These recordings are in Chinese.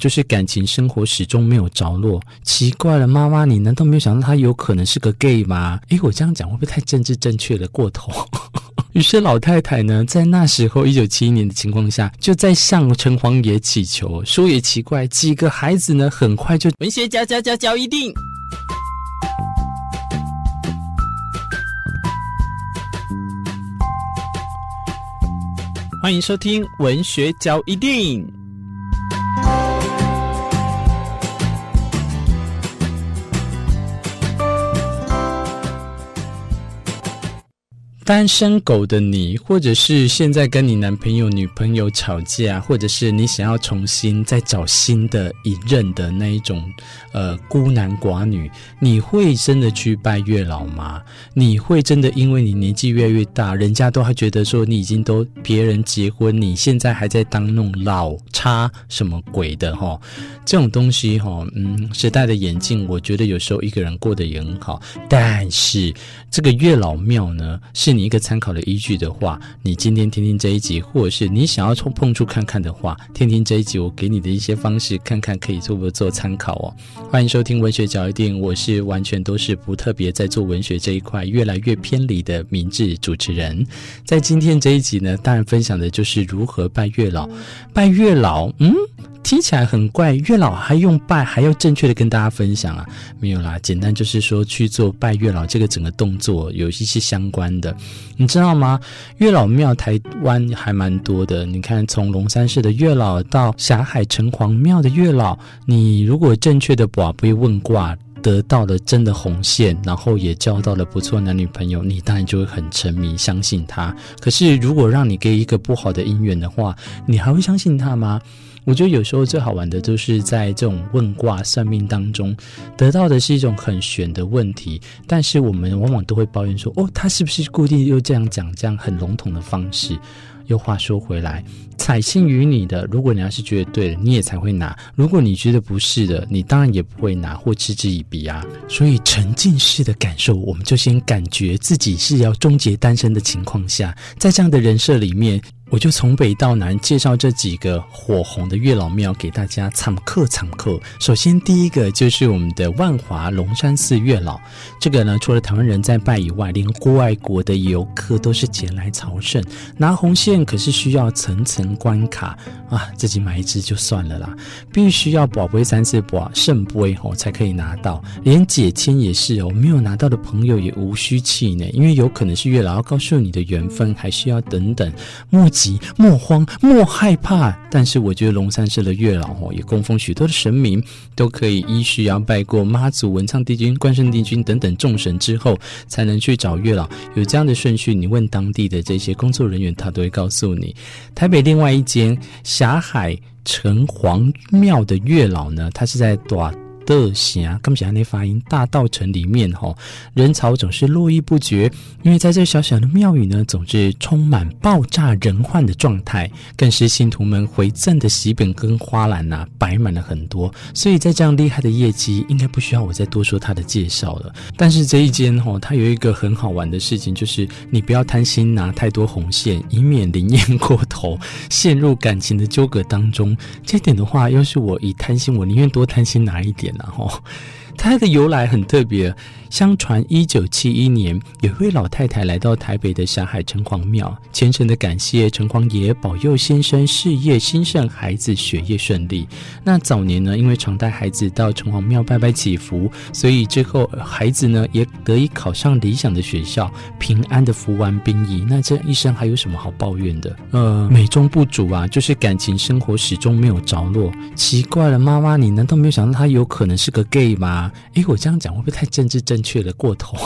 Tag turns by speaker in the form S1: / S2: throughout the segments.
S1: 就是感情生活始终没有着落。奇怪了，妈妈，你难道没有想到他有可能是个 gay 吗？诶，我这样讲会不会太政治正确了过头？于是老太太呢，在那时候一九七一年的情况下，就在向城隍爷祈求。说也奇怪，几个孩子呢，很快就文学家教教教一定。欢迎收听文学交一定。单身狗的你，或者是现在跟你男朋友、女朋友吵架，或者是你想要重新再找新的一任的那一种，呃，孤男寡女，你会真的去拜月老吗？你会真的因为你年纪越来越大，人家都还觉得说你已经都别人结婚，你现在还在当那种老差什么鬼的哈？这种东西哈，嗯，时代的眼镜，我觉得有时候一个人过得也很好，但是这个月老庙呢，是你。一个参考的依据的话，你今天听听这一集，或者是你想要从碰触看看的话，听听这一集，我给你的一些方式，看看可以做不做参考哦。欢迎收听文学角一定，我是完全都是不特别在做文学这一块，越来越偏离的明智主持人。在今天这一集呢，当然分享的就是如何拜月老。拜月老，嗯。听起来很怪，月老还用拜，还要正确的跟大家分享啊？没有啦，简单就是说去做拜月老这个整个动作有一些相关的，你知道吗？月老庙台湾还蛮多的，你看从龙山市的月老到霞海城隍庙的月老，你如果正确的把不问卦，得到了真的红线，然后也交到了不错男女朋友，你当然就会很沉迷，相信他。可是如果让你给一个不好的姻缘的话，你还会相信他吗？我觉得有时候最好玩的，就是在这种问卦算命当中，得到的是一种很玄的问题，但是我们往往都会抱怨说：“哦，他是不是固定又这样讲，这样很笼统的方式？”又话说回来，采信于你的，如果你要是觉得对了，你也才会拿；如果你觉得不是的，你当然也不会拿或嗤之以鼻啊。所以沉浸式的感受，我们就先感觉自己是要终结单身的情况下，在这样的人设里面。我就从北到南介绍这几个火红的月老庙给大家参客参客。首先，第一个就是我们的万华龙山寺月老。这个呢，除了台湾人在拜以外，连国外国的游客都是前来朝圣。拿红线可是需要层层关卡啊，自己买一支就算了啦，必须要宝贝三次宝圣杯哦才可以拿到。连解签也是哦，没有拿到的朋友也无需气馁，因为有可能是月老要告诉你的缘分，还需要等等目。莫慌，莫害怕。但是我觉得龙山寺的月老哦，也供奉许多的神明，都可以依序要拜过妈祖、文昌帝君、关圣帝君等等众神之后，才能去找月老。有这样的顺序，你问当地的这些工作人员，他都会告诉你。台北另外一间霞海城隍庙的月老呢，他是在短。的行啊，刚才那发音，大道城里面哈，人潮总是络绎不绝，因为在这小小的庙宇呢，总是充满爆炸人患的状态，更是信徒们回赠的喜饼跟花篮呐、摆满了很多，所以在这样厉害的业绩，应该不需要我再多说他的介绍了。但是这一间哈，它有一个很好玩的事情，就是你不要贪心拿太多红线，以免灵验过头，陷入感情的纠葛当中。这点的话，要是我以贪心，我宁愿多贪心拿一点。然后，它的由来很特别。相传，一九七一年，有一位老太太来到台北的霞海城隍庙，虔诚的感谢城隍爷保佑先生事业兴盛，孩子学业顺利。那早年呢，因为常带孩子到城隍庙拜拜祈福，所以之后孩子呢也得以考上理想的学校，平安的服完兵役。那这一生还有什么好抱怨的？呃，美中不足啊，就是感情生活始终没有着落。奇怪了，妈妈，你难道没有想到他有可能是个 gay 吗？诶，我这样讲会不会太政治正？确了过头，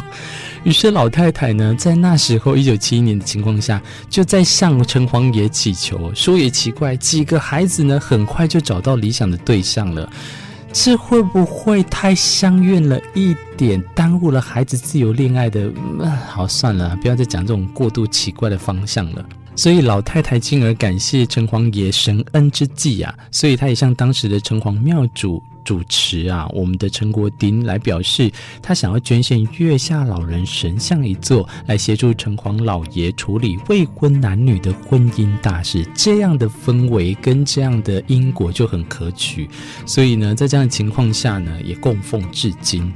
S1: 于是老太太呢，在那时候一九七一年的情况下，就在向城隍爷祈求。说也奇怪，几个孩子呢，很快就找到理想的对象了。这会不会太相怨了一点，耽误了孩子自由恋爱的？好，算了，不要再讲这种过度奇怪的方向了。所以老太太进而感谢城隍爷神恩之际啊，所以她也向当时的城隍庙主。主持啊，我们的陈国丁来表示，他想要捐献月下老人神像一座，来协助城隍老爷处理未婚男女的婚姻大事。这样的氛围跟这样的因果就很可取，所以呢，在这样的情况下呢，也供奉至今。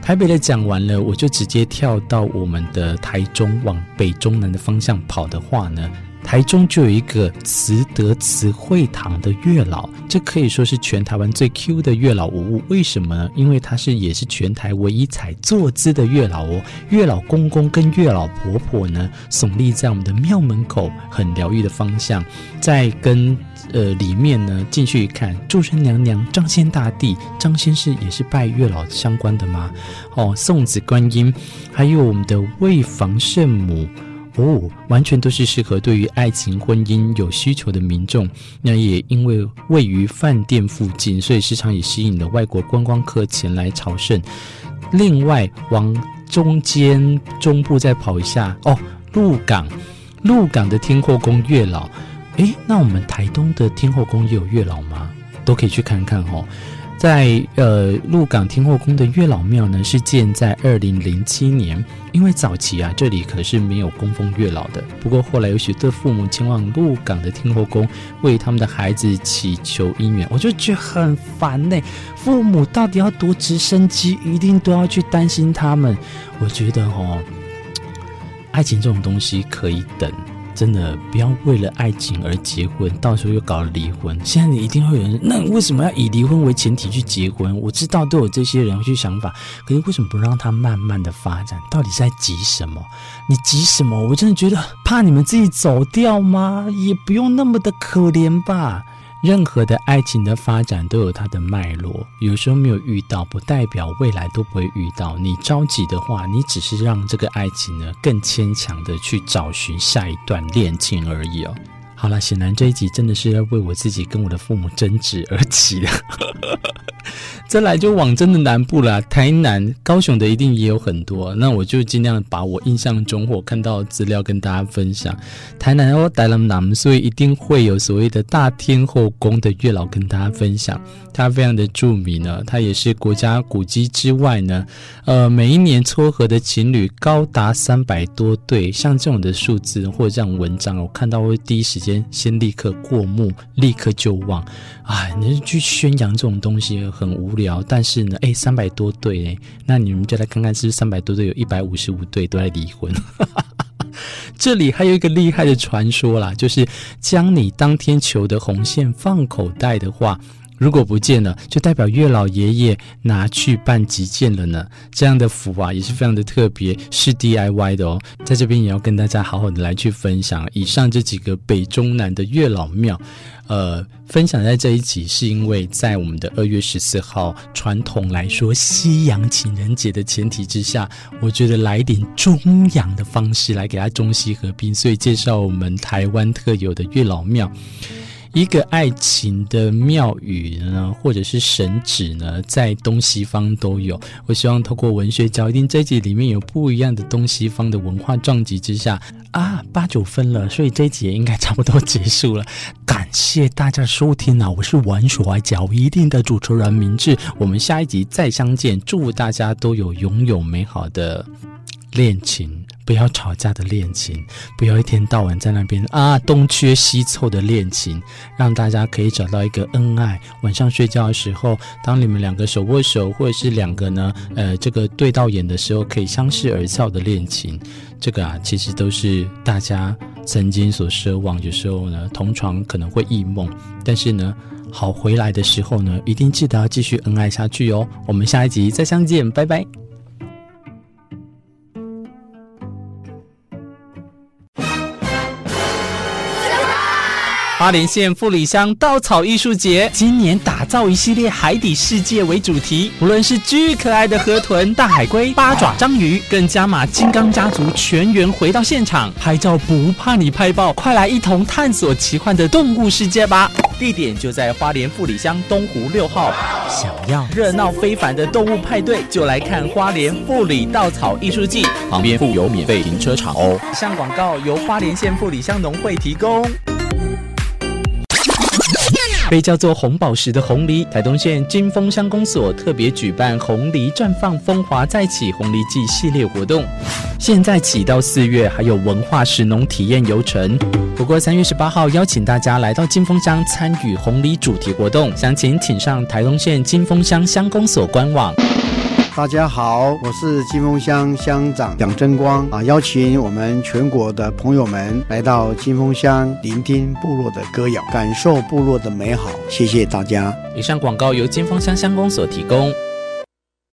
S1: 台北的讲完了，我就直接跳到我们的台中，往北中南的方向跑的话呢。台中就有一个慈德慈惠堂的月老，这可以说是全台湾最 Q 的月老无误。为什么呢？因为他是也是全台唯一采坐姿的月老哦。月老公公跟月老婆婆呢，耸立在我们的庙门口，很疗愈的方向。在跟呃里面呢进去一看，祝生娘娘、张仙大帝、张仙是也是拜月老相关的吗？哦，送子观音，还有我们的魏房圣母。哦，完全都是适合对于爱情、婚姻有需求的民众。那也因为位于饭店附近，所以时常也吸引了外国观光客前来朝圣。另外，往中间中部再跑一下哦，鹿港，鹿港的天后宫月老。诶，那我们台东的天后宫也有月老吗？都可以去看看哦。在呃鹿港天后宫的月老庙呢，是建在二零零七年。因为早期啊，这里可是没有供奉月老的。不过后来有许多父母前往鹿港的天后宫，为他们的孩子祈求姻缘，我就觉得很烦呢。父母到底要多直升机，一定都要去担心他们。我觉得哦，爱情这种东西可以等。真的不要为了爱情而结婚，到时候又搞离婚。现在你一定会有人，那为什么要以离婚为前提去结婚？我知道都有这些人去想法，可是为什么不让他慢慢的发展？到底是在急什么？你急什么？我真的觉得怕你们自己走掉吗？也不用那么的可怜吧。任何的爱情的发展都有它的脉络，有时候没有遇到，不代表未来都不会遇到。你着急的话，你只是让这个爱情呢更牵强的去找寻下一段恋情而已哦。好了，显然这一集真的是要为我自己跟我的父母争执而起的。再来就往真的南部了，台南、高雄的一定也有很多。那我就尽量把我印象中或看到的资料跟大家分享。台南哦，台南南，所以一定会有所谓的大天后宫的月老跟大家分享。它非常的著名呢，它也是国家古迹之外呢，呃，每一年撮合的情侣高达三百多对。像这种的数字或者这样文章，我看到会第一时间先立刻过目，立刻就忘。哎，你去宣扬这种东西很无聊，但是呢，哎，三百多对哎，那你们就来看看，是不是三百多对有一百五十五对都在离婚？这里还有一个厉害的传说啦，就是将你当天求的红线放口袋的话。如果不见了，就代表月老爷爷拿去办急件了呢。这样的符啊，也是非常的特别，是 DIY 的哦。在这边也要跟大家好好的来去分享以上这几个北中南的月老庙。呃，分享在这一集，是因为在我们的二月十四号，传统来说西洋情人节的前提之下，我觉得来一点中洋的方式来给它中西合并，所以介绍我们台湾特有的月老庙。一个爱情的庙宇呢，或者是神旨呢，在东西方都有。我希望透过文学角，一定这一集里面有不一样的东西方的文化撞击之下啊，八九分了，所以这一集也应该差不多结束了。感谢大家收听啊，我是玩耍脚一定的主持人明志，我们下一集再相见，祝大家都有拥有美好的恋情。不要吵架的恋情，不要一天到晚在那边啊东缺西凑的恋情，让大家可以找到一个恩爱。晚上睡觉的时候，当你们两个手握手，或者是两个呢，呃，这个对到眼的时候，可以相视而笑的恋情，这个啊，其实都是大家曾经所奢望。有时候呢，同床可能会异梦，但是呢，好回来的时候呢，一定记得要继续恩爱下去哦。我们下一集再相见，拜拜。花莲县富里乡稻草艺术节今年打造一系列海底世界为主题，无论是巨可爱的河豚、大海龟、八爪章鱼，更加码金刚家族全员回到现场拍照，不怕你拍爆，快来一同探索奇幻的动物世界吧！地点就在花莲富里乡东湖六号。想要热闹非凡的动物派对，就来看花莲富里稻草艺术季，旁边附有免费停车场哦。以上广告由花莲县富里乡农会提供。被叫做红宝石的红梨，台东县金峰乡公所特别举办红梨绽放风华再起红梨季系列活动，现在起到四月还有文化石农体验游程。不过三月十八号邀请大家来到金峰乡参与红梨主题活动，详情请上台东县金峰乡乡公所官网。
S2: 大家好，我是金峰乡乡长蒋争光啊，邀请我们全国的朋友们来到金峰乡，聆听部落的歌谣，感受部落的美好。谢谢大家。
S1: 以上广告由金峰乡乡公所提供。